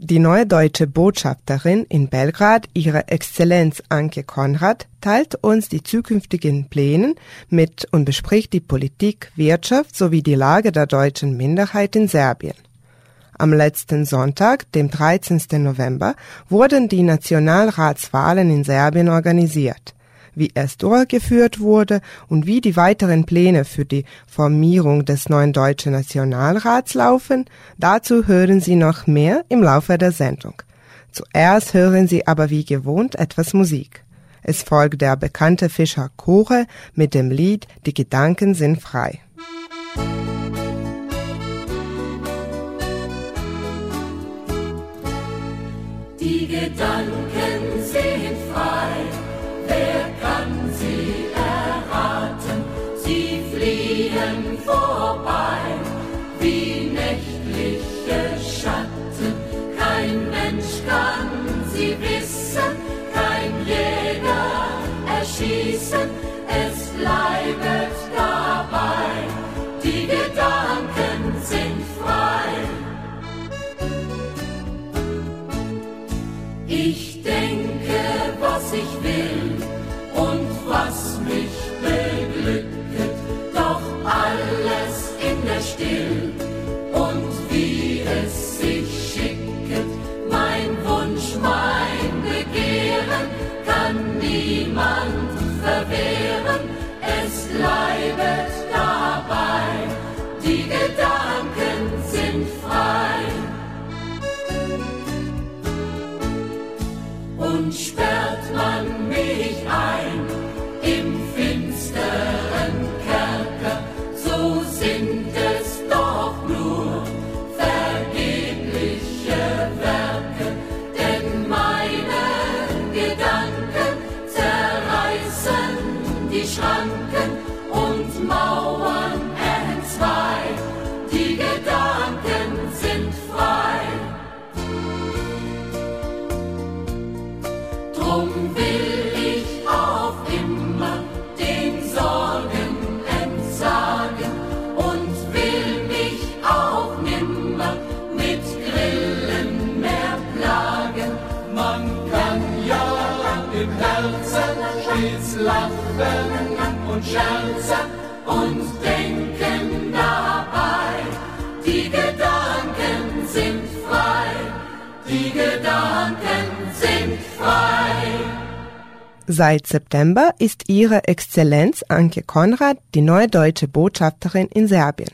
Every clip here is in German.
Die neue deutsche Botschafterin in Belgrad, ihre Exzellenz Anke Konrad, teilt uns die zukünftigen Pläne mit und bespricht die Politik, Wirtschaft sowie die Lage der deutschen Minderheit in Serbien. Am letzten Sonntag, dem 13. November, wurden die Nationalratswahlen in Serbien organisiert wie es durchgeführt wurde und wie die weiteren Pläne für die Formierung des neuen deutschen Nationalrats laufen, dazu hören Sie noch mehr im Laufe der Sendung. Zuerst hören Sie aber wie gewohnt etwas Musik. Es folgt der bekannte Fischer Chore mit dem Lied Die Gedanken sind frei. Still Seit September ist Ihre Exzellenz Anke Konrad die neue deutsche Botschafterin in Serbien.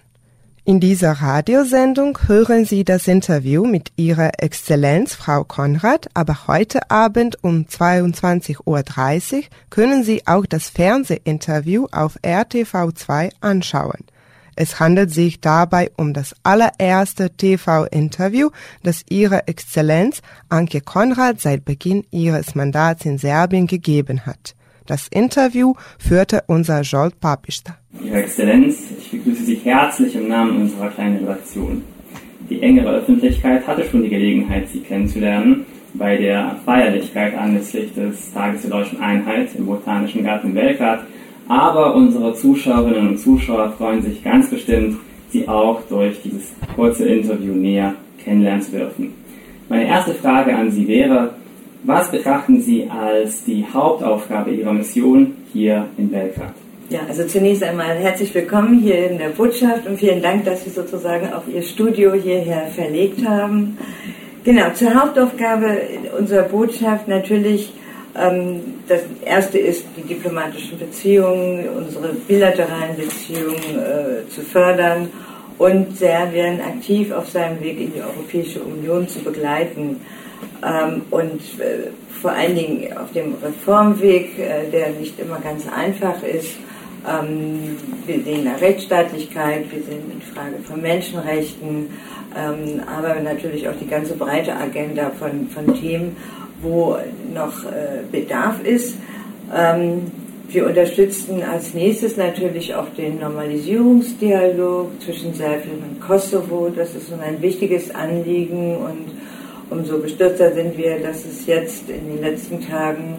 In dieser Radiosendung hören Sie das Interview mit Ihrer Exzellenz Frau Konrad, aber heute Abend um 22.30 Uhr können Sie auch das Fernsehinterview auf RTV2 anschauen. Es handelt sich dabei um das allererste TV-Interview, das Ihre Exzellenz Anke Konrad seit Beginn ihres Mandats in Serbien gegeben hat. Das Interview führte unser Jolt Papista. Ihre Exzellenz, ich begrüße Sie herzlich im Namen unserer kleinen Redaktion. Die engere Öffentlichkeit hatte schon die Gelegenheit, Sie kennenzulernen bei der Feierlichkeit anlässlich des Tages der deutschen Einheit im Botanischen Garten Belgrad aber unsere Zuschauerinnen und Zuschauer freuen sich ganz bestimmt, Sie auch durch dieses kurze Interview näher kennenlernen zu dürfen. Meine erste Frage an Sie wäre, was betrachten Sie als die Hauptaufgabe Ihrer Mission hier in Belgrad? Ja, also zunächst einmal herzlich willkommen hier in der Botschaft und vielen Dank, dass Sie sozusagen auch Ihr Studio hierher verlegt haben. Genau, zur Hauptaufgabe unserer Botschaft natürlich das erste ist, die diplomatischen Beziehungen, unsere bilateralen Beziehungen äh, zu fördern und Serbien aktiv auf seinem Weg in die Europäische Union zu begleiten. Ähm, und äh, vor allen Dingen auf dem Reformweg, äh, der nicht immer ganz einfach ist. Ähm, wir sehen nach Rechtsstaatlichkeit, wir sehen in Frage von Menschenrechten, aber natürlich auch die ganze breite Agenda von, von Themen wo noch Bedarf ist. Ähm, wir unterstützen als nächstes natürlich auch den Normalisierungsdialog zwischen Serbien und Kosovo. Das ist ein wichtiges Anliegen und umso bestürzter sind wir, dass es jetzt in den letzten Tagen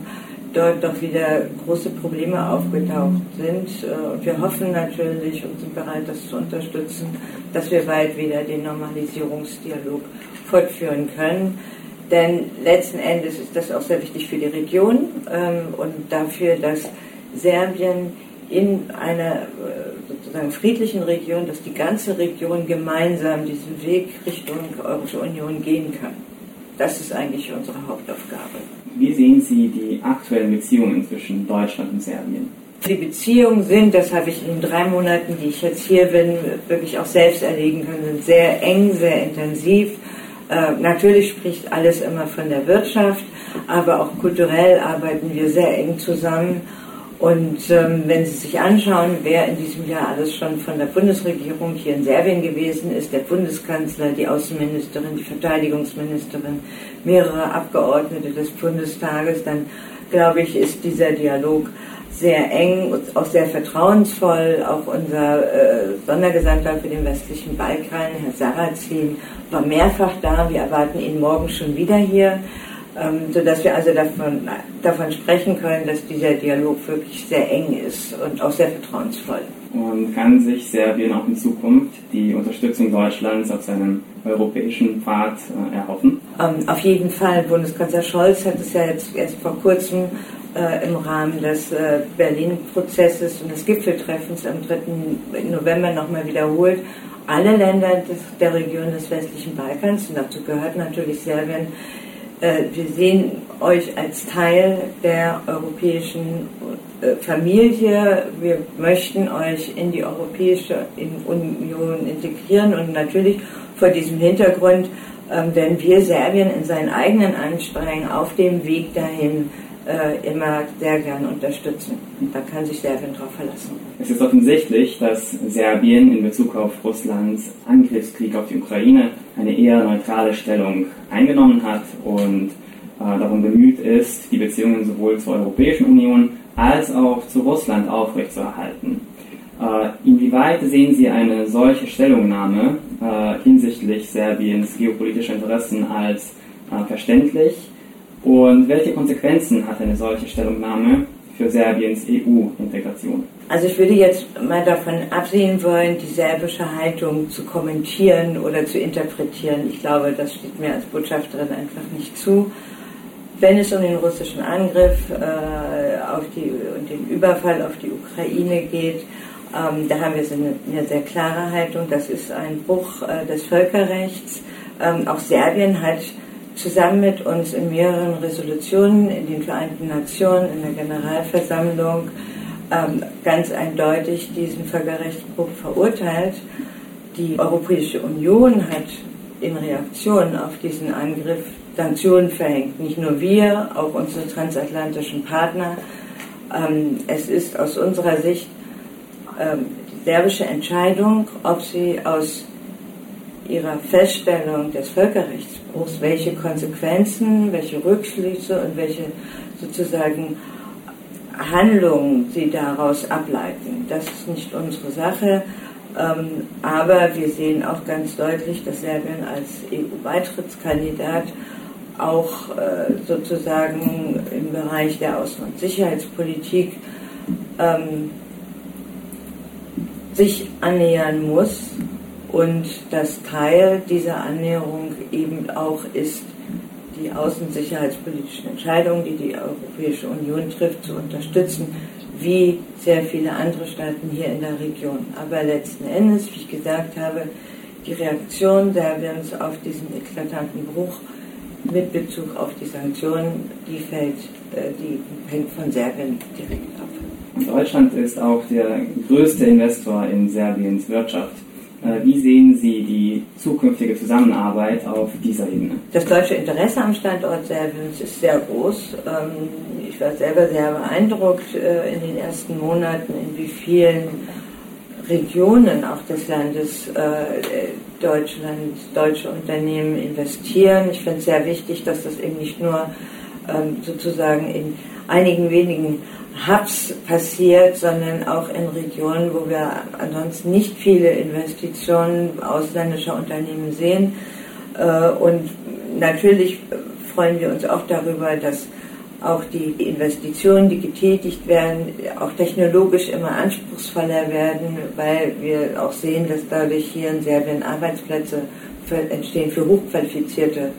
dort doch wieder große Probleme aufgetaucht sind. Äh, und wir hoffen natürlich und sind bereit, das zu unterstützen, dass wir bald wieder den Normalisierungsdialog fortführen können. Denn letzten Endes ist das auch sehr wichtig für die Region ähm, und dafür, dass Serbien in einer äh, sozusagen friedlichen Region, dass die ganze Region gemeinsam diesen Weg Richtung Europäische Union gehen kann. Das ist eigentlich unsere Hauptaufgabe. Wie sehen Sie die aktuellen Beziehungen zwischen Deutschland und Serbien? Die Beziehungen sind, das habe ich in den drei Monaten, die ich jetzt hier bin, wirklich auch selbst erlegen können, sind sehr eng, sehr intensiv. Äh, natürlich spricht alles immer von der Wirtschaft, aber auch kulturell arbeiten wir sehr eng zusammen. Und ähm, wenn Sie sich anschauen, wer in diesem Jahr alles schon von der Bundesregierung hier in Serbien gewesen ist, der Bundeskanzler, die Außenministerin, die Verteidigungsministerin, mehrere Abgeordnete des Bundestages, dann glaube ich, ist dieser Dialog sehr eng und auch sehr vertrauensvoll. Auch unser äh, Sondergesandter für den westlichen Balkan, Herr Sarrazin, war mehrfach da. Wir erwarten ihn morgen schon wieder hier ähm, sodass wir also davon, davon sprechen können, dass dieser Dialog wirklich sehr eng ist und auch sehr vertrauensvoll. Und kann sich Serbien auch in Zukunft die Unterstützung Deutschlands auf seinem europäischen Pfad äh, erhoffen? Ähm, auf jeden Fall. Bundeskanzler Scholz hat es ja jetzt erst vor kurzem äh, im Rahmen des äh, Berlin-Prozesses und des Gipfeltreffens am 3. November nochmal wiederholt. Alle Länder der Region des westlichen Balkans, und dazu gehört natürlich Serbien, äh, wir sehen euch als Teil der europäischen Familie. Wir möchten euch in die Europäische Union integrieren und natürlich vor diesem Hintergrund ähm, werden wir Serbien in seinen eigenen Anstrengungen auf dem Weg dahin äh, immer sehr gerne unterstützen. Und da kann sich Serbien darauf verlassen. Es ist offensichtlich, dass Serbien in Bezug auf Russlands Angriffskrieg auf die Ukraine eine eher neutrale Stellung eingenommen hat und äh, darum bemüht ist, die Beziehungen sowohl zur Europäischen Union als auch zu Russland aufrechtzuerhalten. Äh, inwieweit sehen Sie eine solche Stellungnahme äh, hinsichtlich Serbiens geopolitischer Interessen als äh, verständlich? Und welche Konsequenzen hat eine solche Stellungnahme für Serbiens EU-Integration? Also ich würde jetzt mal davon absehen wollen, die serbische Haltung zu kommentieren oder zu interpretieren. Ich glaube, das steht mir als Botschafterin einfach nicht zu. Wenn es um den russischen Angriff äh, auf die, und den Überfall auf die Ukraine geht, ähm, da haben wir eine, eine, sehr klare Haltung. Das ist ein Bruch äh, des Völkerrechts. Ähm, auch Serbien hat zusammen mit uns in mehreren Resolutionen in den Vereinten Nationen, in der Generalversammlung ähm, ganz eindeutig diesen Völkerrechtsbruch verurteilt. Die Europäische Union hat in Reaktion auf diesen Angriff Sanktionen verhängt. Nicht nur wir, auch unsere transatlantischen Partner. Ähm, es ist aus unserer Sicht ähm, die serbische Entscheidung, ob sie aus ihrer Feststellung des Völkerrechtsbruchs, welche Konsequenzen, welche Rückschlüsse und welche sozusagen Handlungen sie daraus ableiten. Das ist nicht unsere Sache, ähm, aber wir sehen auch ganz deutlich, dass Serbien als EU-Beitrittskandidat auch äh, sozusagen im Bereich der Außen- und Sicherheitspolitik ähm, sich annähern muss und dass Teil dieser Annäherung eben auch ist, die außensicherheitspolitischen Entscheidungen, die die Europäische Union trifft, zu unterstützen, wie sehr viele andere Staaten hier in der Region. Aber letzten Endes, wie ich gesagt habe, die Reaktion Serbiens auf diesen eklatanten Bruch mit Bezug auf die Sanktionen, die fällt, äh, die hängt von Serbien direkt ab. Deutschland ist auch der größte Investor in Serbiens Wirtschaft. Äh, wie sehen Sie die zukünftige Zusammenarbeit auf dieser Ebene? Das deutsche Interesse am Standort Serbiens ist sehr groß. Ähm, ich war selber sehr beeindruckt äh, in den ersten Monaten, in wie vielen Regionen auch des Landes äh, Deutschland, deutsche Unternehmen investieren. Ich finde es sehr wichtig, dass das eben nicht nur ähm, sozusagen in einigen wenigen Hubs passiert, sondern auch in Regionen, wo wir ansonsten nicht viele Investitionen ausländischer Unternehmen sehen. Äh, und natürlich freuen wir uns auch darüber, dass auch die Investitionen, die getätigt werden, auch technologisch immer anspruchsvoller werden, weil wir auch sehen, dass dadurch hier in Serbien Arbeitsplätze entstehen für hochqualifizierte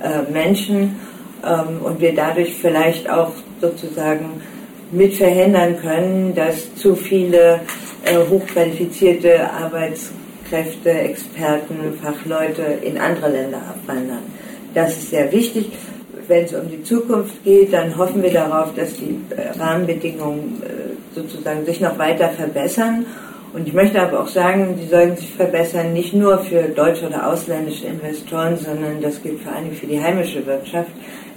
äh, Menschen ähm, und wir dadurch vielleicht auch sozusagen mit verhindern können, dass zu viele äh, hochqualifizierte Arbeitskräfte, Experten, Fachleute in andere Länder abwandern. Das ist sehr wichtig. Wenn es um die Zukunft geht, dann hoffen wir darauf, dass die äh, Rahmenbedingungen äh, sozusagen sich noch weiter verbessern. Und ich möchte aber auch sagen, die sollten sich verbessern, nicht nur für deutsche oder ausländische Investoren, sondern das gilt vor allem für die heimische Wirtschaft.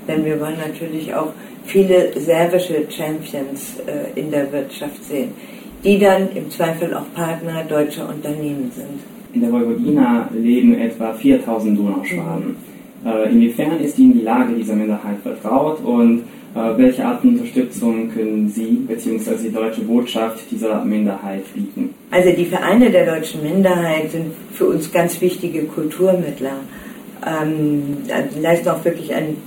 Denn wir wollen natürlich auch viele serbische Champions äh, in der Wirtschaft sehen, die dann im Zweifel auch Partner deutscher Unternehmen sind. In der Vojvodina leben etwa 4000 Donauschwaben. Mhm. Äh, inwiefern ist Ihnen die Lage dieser Minderheit vertraut und äh, welche Art von Unterstützung können Sie bzw. die deutsche Botschaft dieser Minderheit bieten? Also die Vereine der deutschen Minderheit sind für uns ganz wichtige Kulturmittler. Ähm, leisten auch wirklich einen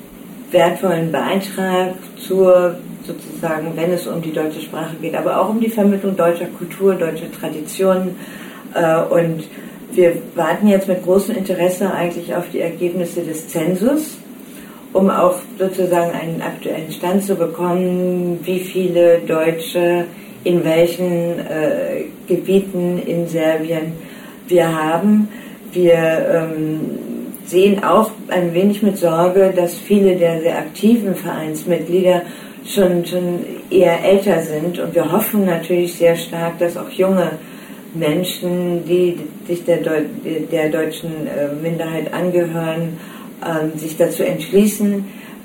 wertvollen Beitrag zur sozusagen, wenn es um die deutsche Sprache geht, aber auch um die Vermittlung deutscher Kultur, deutscher Traditionen. Äh, und wir warten jetzt mit großem Interesse eigentlich auf die Ergebnisse des Zensus, um auch sozusagen einen aktuellen Stand zu bekommen, wie viele Deutsche in welchen äh, Gebieten in Serbien wir haben. Wir ähm, sehen auch ein wenig mit Sorge, dass viele der sehr aktiven Vereinsmitglieder schon, schon eher älter sind und wir hoffen natürlich sehr stark, dass auch junge Menschen, die sich der, Deu der deutschen äh, Minderheit angehören, ähm, sich dazu entschließen,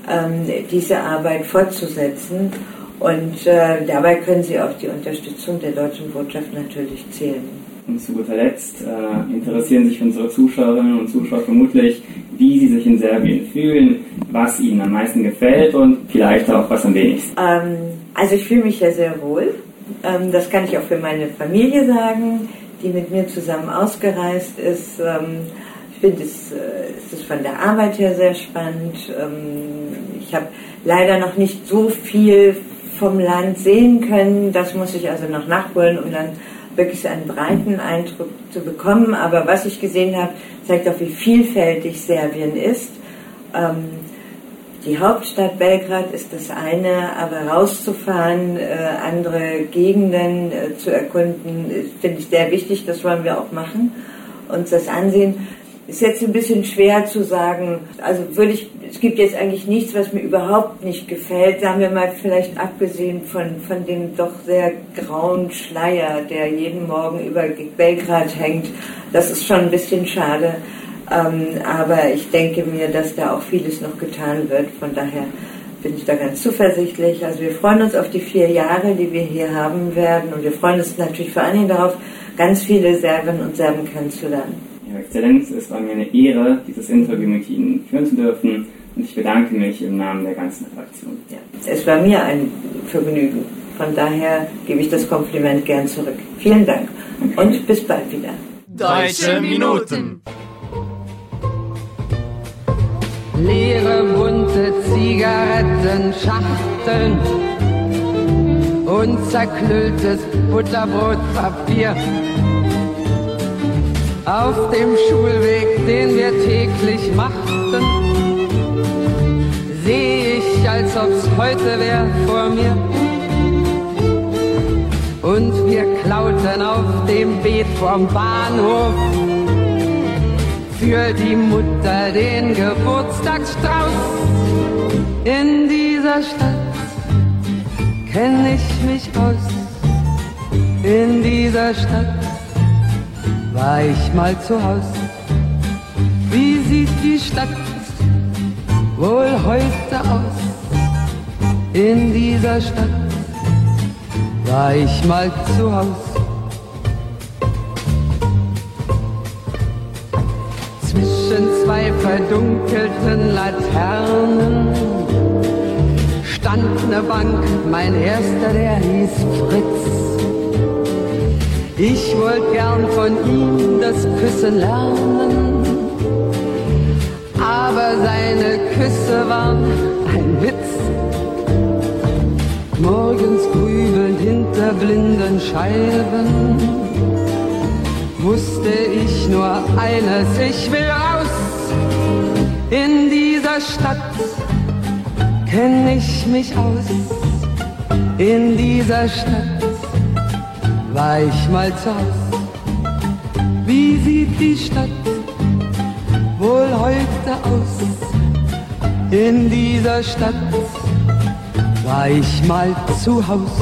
ähm, diese Arbeit fortzusetzen. Und äh, dabei können sie auf die Unterstützung der deutschen Botschaft natürlich zählen. Und zu guter Letzt äh, interessieren sich unsere Zuschauerinnen und Zuschauer vermutlich, wie sie sich in Serbien fühlen, was ihnen am meisten gefällt und vielleicht auch was am wenigsten. Ähm, also ich fühle mich ja sehr wohl. Ähm, das kann ich auch für meine Familie sagen, die mit mir zusammen ausgereist ist. Ähm, ich finde es, äh, es ist von der Arbeit her sehr spannend. Ähm, ich habe leider noch nicht so viel vom Land sehen können. Das muss ich also noch nachholen, um dann wirklich einen breiten Eindruck zu bekommen. Aber was ich gesehen habe, zeigt auch, wie vielfältig Serbien ist. Ähm, die Hauptstadt Belgrad ist das eine, aber rauszufahren, äh, andere Gegenden äh, zu erkunden, finde ich sehr wichtig. Das wollen wir auch machen, uns das ansehen. Ist jetzt ein bisschen schwer zu sagen. Also würde ich, es gibt jetzt eigentlich nichts, was mir überhaupt nicht gefällt. Sagen wir mal vielleicht abgesehen von, von dem doch sehr grauen Schleier, der jeden Morgen über Belgrad hängt. Das ist schon ein bisschen schade. Ähm, aber ich denke mir, dass da auch vieles noch getan wird. Von daher bin ich da ganz zuversichtlich. Also wir freuen uns auf die vier Jahre, die wir hier haben werden. Und wir freuen uns natürlich vor allen Dingen darauf, ganz viele Serbinnen und Serben kennenzulernen. Exzellenz, es war mir eine Ehre, dieses Interview mit Ihnen führen zu dürfen und ich bedanke mich im Namen der ganzen Redaktion. Ja, es war mir ein Vergnügen. Von daher gebe ich das Kompliment gern zurück. Vielen Dank und bis bald wieder. Deutsche Minuten. Leere bunte Zigarettenschachteln und zerklülltes Butterbrotpapier auf dem Schulweg, den wir täglich machten, sehe ich, als ob's heute wär vor mir. Und wir klauten auf dem Beet vom Bahnhof für die Mutter den Geburtstagsstrauß. In dieser Stadt kenn ich mich aus. In dieser Stadt war ich mal zu Haus. Wie sieht die Stadt wohl heute aus? In dieser Stadt war ich mal zu Haus. Zwischen zwei verdunkelten Laternen stand ne Bank, mein erster, der hieß Fritz. Ich wollte gern von ihm das Küssen lernen, aber seine Küsse waren ein Witz. Morgens grübelnd hinter blinden Scheiben wusste ich nur eines, ich will raus in dieser Stadt kenn ich mich aus. In dieser Stadt war ich mal zu Haus. Wie sieht die Stadt wohl heute aus? In dieser Stadt war ich mal zu Haus.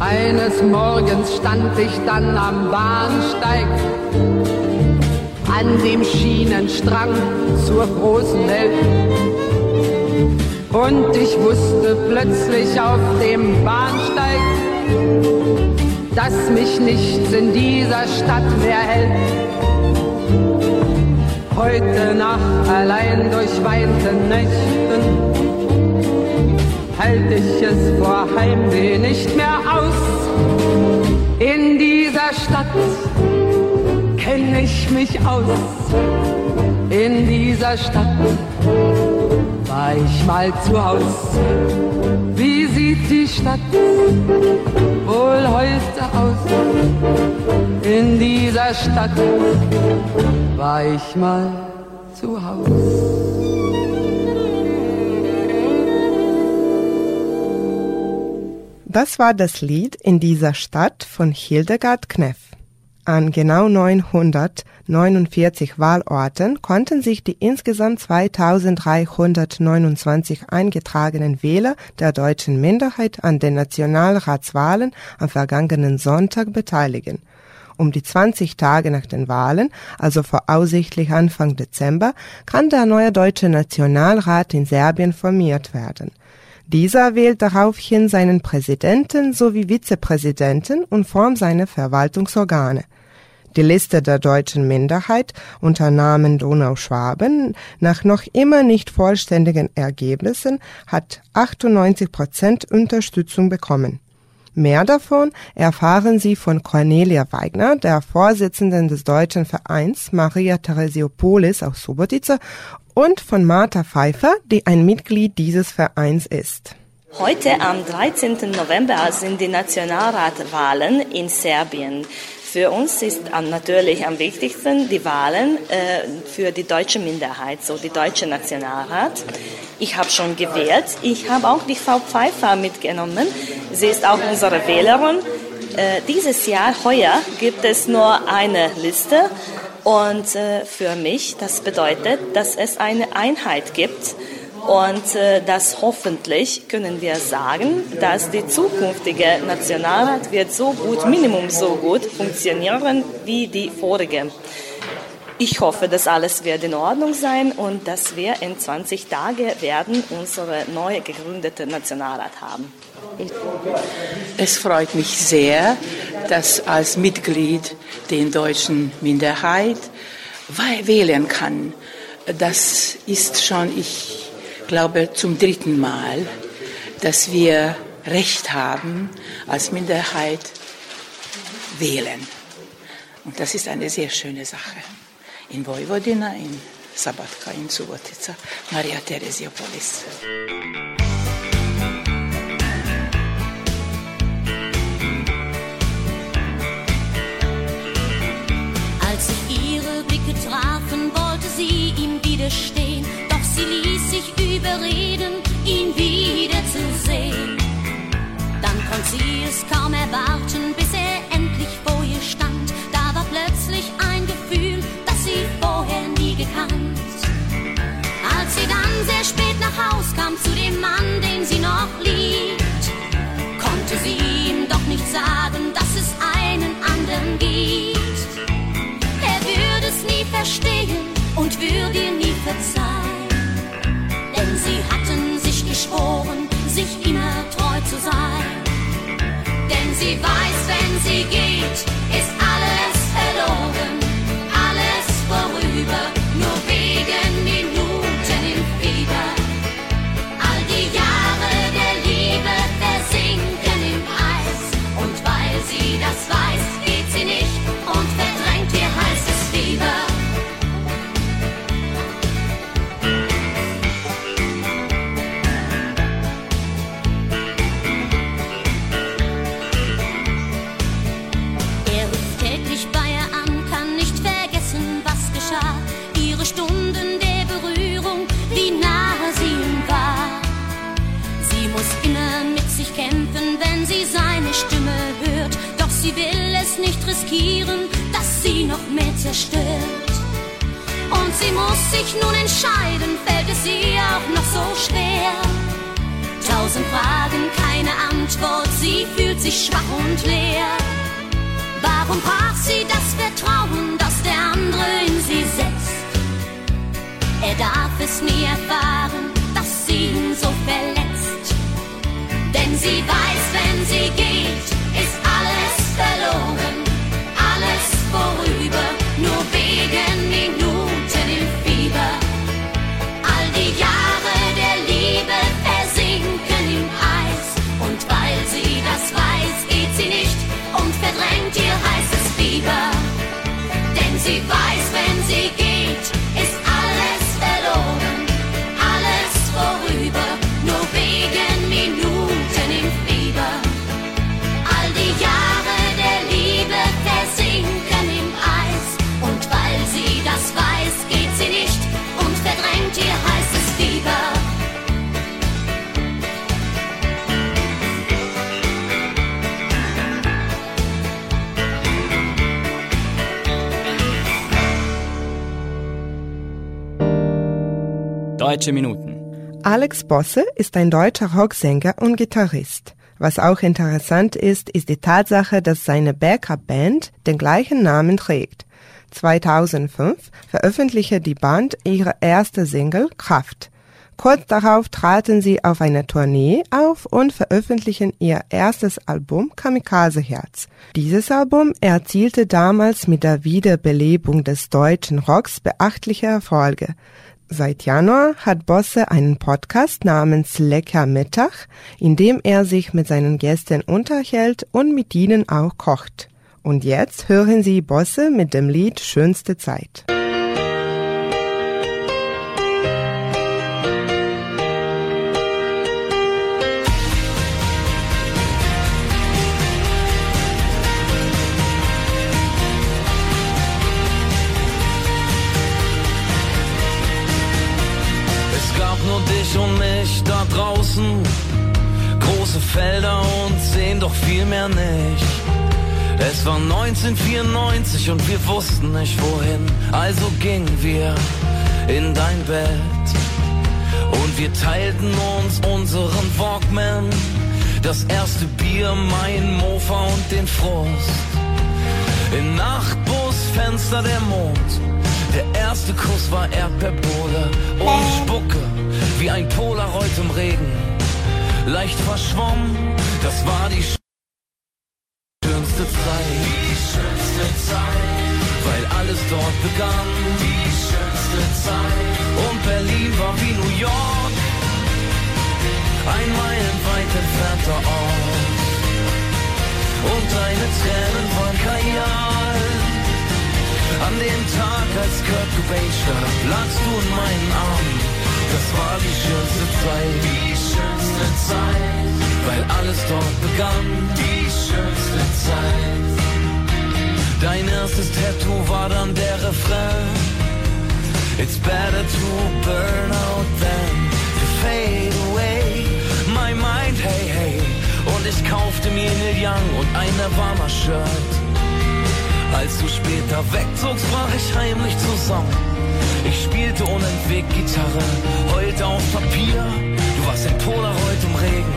Eines Morgens stand ich dann am Bahnsteig an dem Schienenstrang zur großen Welt. Und ich wusste plötzlich auf dem Bahnsteig, dass mich nichts in dieser Stadt mehr hält. Heute Nacht allein durch weite Nächten halte ich es vor Heimweh nicht mehr aus in dieser Stadt kenn ich mich aus. In dieser Stadt war ich mal zu Haus. Wie sieht die Stadt wohl heute aus? In dieser Stadt war ich mal zu Haus. Das war das Lied in dieser Stadt von Hildegard Kneff. An genau 949 Wahlorten konnten sich die insgesamt 2329 eingetragenen Wähler der deutschen Minderheit an den Nationalratswahlen am vergangenen Sonntag beteiligen. Um die 20 Tage nach den Wahlen, also voraussichtlich Anfang Dezember, kann der neue deutsche Nationalrat in Serbien formiert werden. Dieser wählt daraufhin seinen Präsidenten sowie Vizepräsidenten und formt seine Verwaltungsorgane. Die Liste der deutschen Minderheit unter Namen Donauschwaben nach noch immer nicht vollständigen Ergebnissen hat 98 Prozent Unterstützung bekommen. Mehr davon erfahren Sie von Cornelia Weigner, der Vorsitzenden des deutschen Vereins Maria Theresiopolis aus Subotica und von Martha Pfeiffer, die ein Mitglied dieses Vereins ist. Heute am 13. November sind die Nationalratwahlen in Serbien. Für uns ist natürlich am wichtigsten die Wahlen äh, für die deutsche Minderheit, so die deutsche Nationalrat. Ich habe schon gewählt. Ich habe auch die Frau Pfeiffer mitgenommen. Sie ist auch unsere Wählerin. Äh, dieses Jahr, heuer, gibt es nur eine Liste. Und äh, für mich, das bedeutet, dass es eine Einheit gibt und äh, das hoffentlich können wir sagen, dass die zukünftige Nationalrat wird so gut, Minimum so gut funktionieren wie die vorige. Ich hoffe, dass alles wird in Ordnung sein und dass wir in 20 Tagen werden unsere neu gegründete Nationalrat haben. Es freut mich sehr, dass als Mitglied den deutschen Minderheit wählen kann. Das ist schon, ich glaube, zum dritten Mal, dass wir Recht haben, als Minderheit wählen. Und das ist eine sehr schöne Sache. In Vojvodina, in Sabatka, in Subotica, Maria Theresiopolis. Als sich ihre Blicke trafen, wollte sie ihm widerstehen, sich überreden, ihn wiederzusehen. Dann konnte sie es kaum erwarten, bis er endlich vor ihr stand. Da war plötzlich ein Gefühl, das sie vorher nie gekannt. Als sie dann sehr spät nach Haus kam zu dem Mann, den sie noch liebt, konnte sie ihm doch nicht sagen, dass es einen anderen gibt. Er würde es nie verstehen und würde ihr nie verzeihen. Zu sein. Denn sie weiß, wenn sie geht, ist sie will es nicht riskieren, dass sie noch mehr zerstört. Und sie muss sich nun entscheiden, fällt es ihr auch noch so schwer. Tausend Fragen, keine Antwort, sie fühlt sich schwach und leer. Warum brach sie das Vertrauen, das der andere in sie setzt? Er darf es nie erfahren, dass sie ihn so verletzt. Denn sie weiß, wenn sie geht, ist Deutsche Minuten. Alex Bosse ist ein deutscher Rocksänger und Gitarrist. Was auch interessant ist, ist die Tatsache, dass seine Backup-Band den gleichen Namen trägt. 2005 veröffentlichte die Band ihre erste Single Kraft. Kurz darauf traten sie auf einer Tournee auf und veröffentlichen ihr erstes Album Kamikaze Herz. Dieses Album erzielte damals mit der Wiederbelebung des deutschen Rocks beachtliche Erfolge. Seit Januar hat Bosse einen Podcast namens Lecker Mittag, in dem er sich mit seinen Gästen unterhält und mit ihnen auch kocht. Und jetzt hören Sie Bosse mit dem Lied Schönste Zeit. Felder und sehen doch viel mehr nicht. Es war 1994 und wir wussten nicht wohin. Also gingen wir in dein Bett. Und wir teilten uns unseren Walkman. Das erste Bier, mein Mofa und den Frust. Im Nachtbusfenster der Mond. Der erste Kuss war Erdbeerbohle und Spucke, wie ein Polaroid im Regen. Leicht verschwommen, das war die schönste Zeit. Die schönste Zeit, weil alles dort begann. Die schönste Zeit. Und Berlin war wie New York, ein meilenweit entfernter Ort. Und deine Tränen waren Kajal. An dem Tag, als Kurt Cobain starb, lagst du in meinen Armen. Das war die schönste Zeit. Die schönste Zeit. Weil alles dort begann. Die schönste Zeit. Dein erstes Tattoo war dann der Refrain. It's better to burn out than to fade away. My mind, hey, hey. Und ich kaufte mir Neil Young und ein Nirvana-Shirt. Als du später wegzogst, brach ich heimlich zusammen. Ich spielte unentwegt Gitarre, heulte auf Papier. Du warst ein Polaroid im Regen.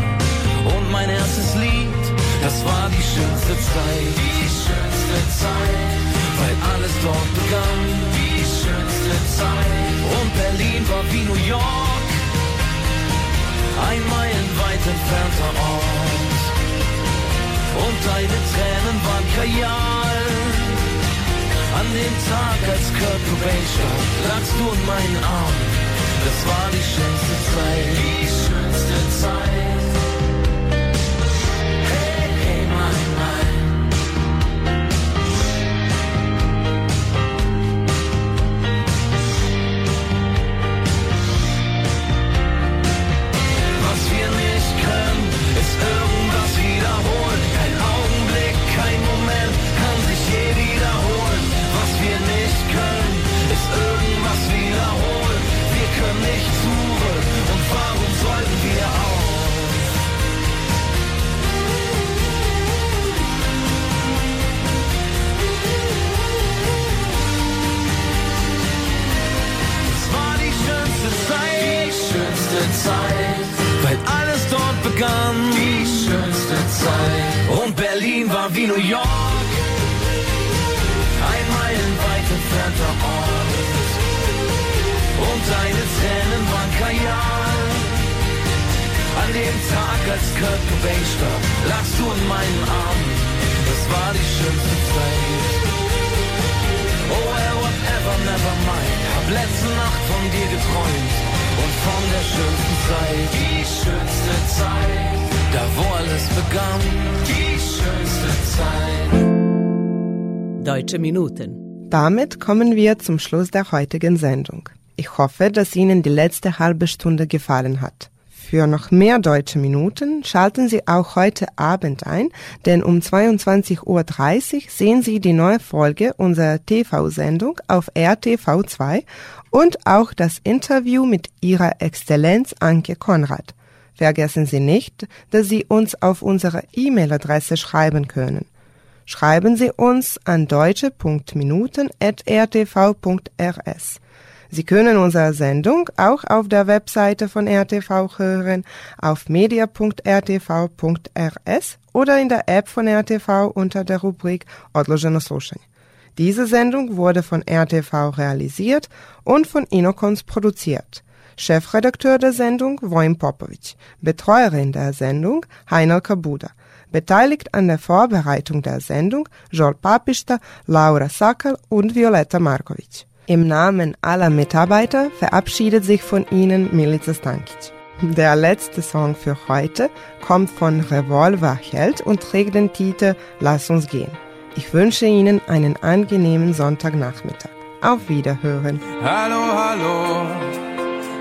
Und mein erstes Lied, das war die schönste Zeit. Die schönste Zeit, weil alles dort begann. Die schönste Zeit. Und Berlin war wie New York, ein meilenweit entfernter Ort. Und deine Tränen waren Kajal. An dem Tag, als Kurt Cobain starb, lagst du in meinen Armen. Das war die schönste Zeit. Die schönste Zeit. Von der schönsten Zeit. Die schönste Zeit, da wo alles begann. Die schönste Zeit. Deutsche Minuten. Damit kommen wir zum Schluss der heutigen Sendung. Ich hoffe, dass Ihnen die letzte halbe Stunde gefallen hat. Für noch mehr deutsche Minuten schalten Sie auch heute Abend ein, denn um 22.30 Uhr sehen Sie die neue Folge unserer TV-Sendung auf RTV2 und auch das Interview mit Ihrer Exzellenz Anke Konrad. Vergessen Sie nicht, dass Sie uns auf unsere E-Mail-Adresse schreiben können. Schreiben Sie uns an deutsche.minuten.rtv.rs. Sie können unsere Sendung auch auf der Webseite von RTV hören, auf media.rtv.rs oder in der App von RTV unter der Rubrik Odloženo slušanje. Diese Sendung wurde von RTV realisiert und von Inokons produziert. Chefredakteur der Sendung Wojn Popovic, Betreuerin der Sendung Heiner Kabuda. Beteiligt an der Vorbereitung der Sendung Joel Papista, Laura Sackel und Violetta Markovic. Im Namen aller Mitarbeiter verabschiedet sich von Ihnen Milica Stankic. Der letzte Song für heute kommt von Revolver Held und trägt den Titel Lass uns gehen. Ich wünsche Ihnen einen angenehmen Sonntagnachmittag. Auf Wiederhören. Hallo, hallo.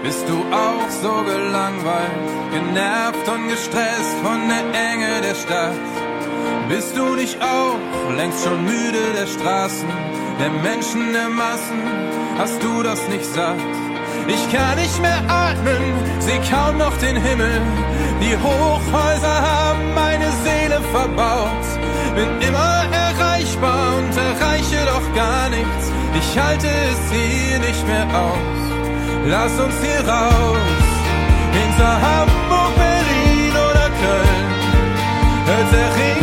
Bist du auch so gelangweilt, genervt und gestresst von der Enge der Stadt? Bist du nicht auch längst schon müde der Straßen, der Menschen, der Massen? Hast du das nicht satt? Ich kann nicht mehr atmen, seh kaum noch den Himmel. Die Hochhäuser haben meine Seele verbaut. Bin immer erreichbar und erreiche doch gar nichts. Ich halte es hier nicht mehr aus. Lass uns hier raus. Hinter Hamburg, Berlin oder Köln. Hört der Ring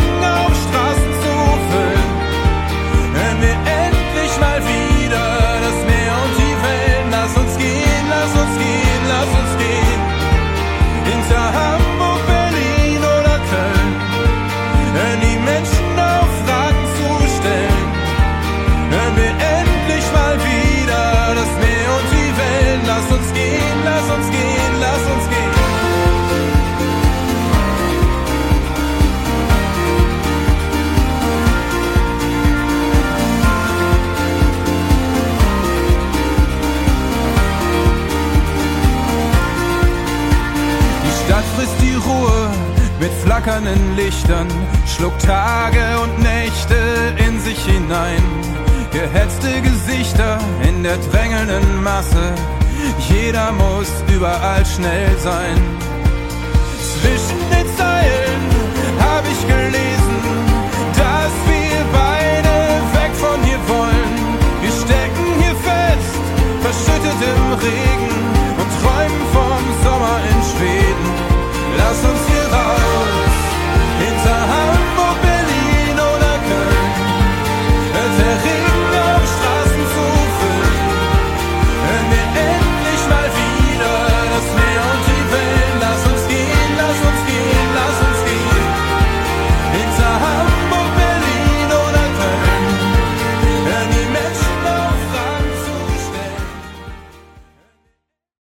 Mit flackernden Lichtern schlug Tage und Nächte in sich hinein. Gehetzte Gesichter in der drängelnden Masse, jeder muss überall schnell sein. Zwischen den Zeilen habe ich gelesen, dass wir beide weg von hier wollen. Wir stecken hier fest, verschüttet im Regen.